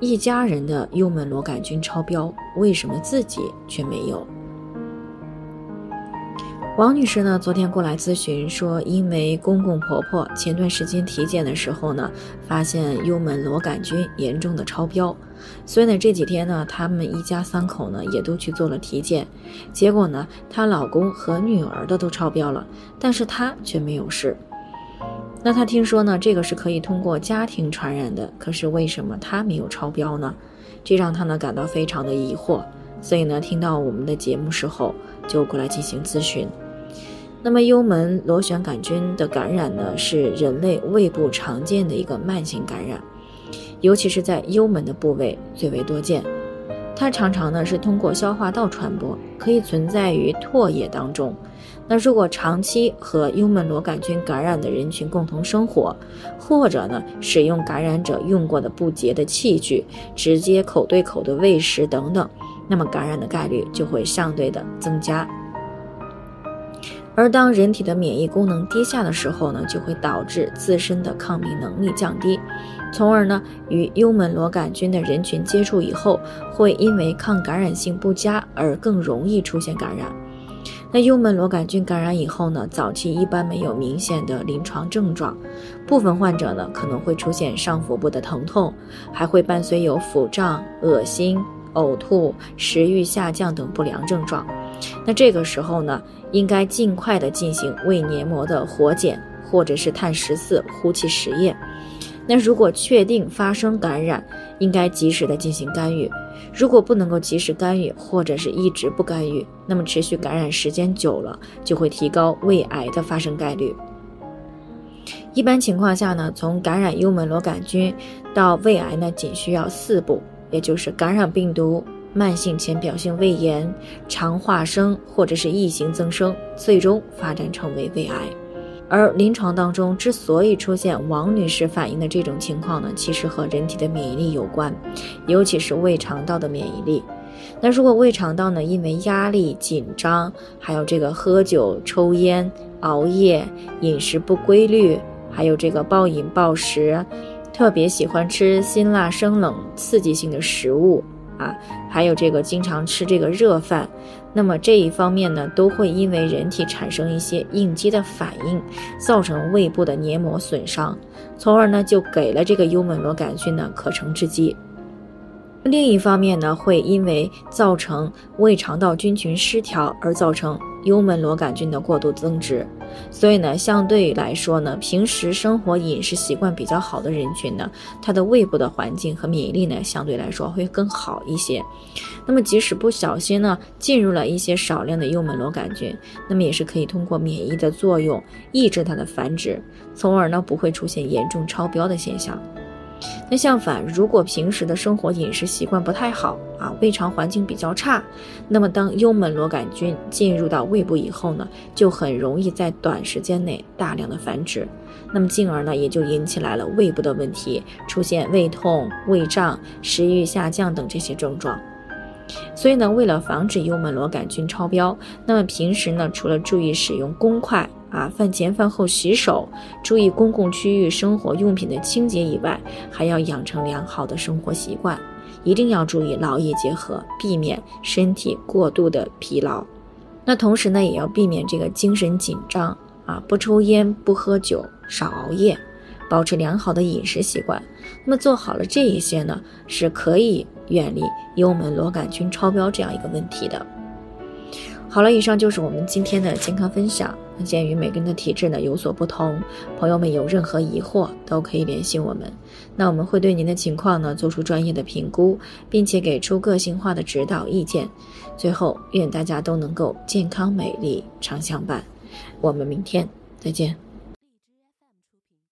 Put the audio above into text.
一家人的幽门螺杆菌超标，为什么自己却没有？王女士呢，昨天过来咨询说，因为公公婆婆前段时间体检的时候呢，发现幽门螺杆菌严重的超标，所以呢，这几天呢，他们一家三口呢也都去做了体检，结果呢，她老公和女儿的都超标了，但是她却没有事。那他听说呢，这个是可以通过家庭传染的，可是为什么他没有超标呢？这让他呢感到非常的疑惑，所以呢，听到我们的节目时候就过来进行咨询。那么幽门螺旋杆菌的感染呢，是人类胃部常见的一个慢性感染，尤其是在幽门的部位最为多见。它常常呢是通过消化道传播，可以存在于唾液当中。那如果长期和幽门螺杆菌感染的人群共同生活，或者呢使用感染者用过的不洁的器具，直接口对口的喂食等等，那么感染的概率就会相对的增加。而当人体的免疫功能低下的时候呢，就会导致自身的抗病能力降低，从而呢与幽门螺杆菌的人群接触以后，会因为抗感染性不佳而更容易出现感染。那幽门螺杆菌感染以后呢，早期一般没有明显的临床症状，部分患者呢可能会出现上腹部的疼痛，还会伴随有腹胀、恶心、呕吐、食欲下降等不良症状。那这个时候呢，应该尽快的进行胃黏膜的活检，或者是碳十四呼气实验。那如果确定发生感染，应该及时的进行干预。如果不能够及时干预，或者是一直不干预，那么持续感染时间久了，就会提高胃癌的发生概率。一般情况下呢，从感染幽门螺杆菌到胃癌呢，仅需要四步，也就是感染病毒。慢性浅表性胃炎、肠化生或者是异型增生，最终发展成为胃癌。而临床当中之所以出现王女士反映的这种情况呢，其实和人体的免疫力有关，尤其是胃肠道的免疫力。那如果胃肠道呢，因为压力、紧张，还有这个喝酒、抽烟、熬夜、饮食不规律，还有这个暴饮暴食，特别喜欢吃辛辣生冷刺激性的食物。啊，还有这个经常吃这个热饭，那么这一方面呢，都会因为人体产生一些应激的反应，造成胃部的黏膜损伤，从而呢就给了这个幽门螺杆菌呢可乘之机。另一方面呢，会因为造成胃肠道菌群失调而造成幽门螺杆菌的过度增殖，所以呢，相对来说呢，平时生活饮食习惯比较好的人群呢，他的胃部的环境和免疫力呢，相对来说会更好一些。那么即使不小心呢，进入了一些少量的幽门螺杆菌，那么也是可以通过免疫的作用抑制它的繁殖，从而呢不会出现严重超标的现象。相反，如果平时的生活饮食习惯不太好啊，胃肠环境比较差，那么当幽门螺杆菌进入到胃部以后呢，就很容易在短时间内大量的繁殖，那么进而呢也就引起来了胃部的问题，出现胃痛、胃胀、食欲下降等这些症状。所以呢，为了防止幽门螺杆菌超标，那么平时呢，除了注意使用公筷。啊，饭前饭后洗手，注意公共区域生活用品的清洁以外，还要养成良好的生活习惯，一定要注意劳逸结合，避免身体过度的疲劳。那同时呢，也要避免这个精神紧张啊，不抽烟，不喝酒，少熬夜，保持良好的饮食习惯。那么做好了这一些呢，是可以远离幽门螺杆菌超标这样一个问题的。好了，以上就是我们今天的健康分享。鉴于每个人的体质呢有所不同，朋友们有任何疑惑都可以联系我们。那我们会对您的情况呢做出专业的评估，并且给出个性化的指导意见。最后，愿大家都能够健康美丽常相伴。我们明天再见。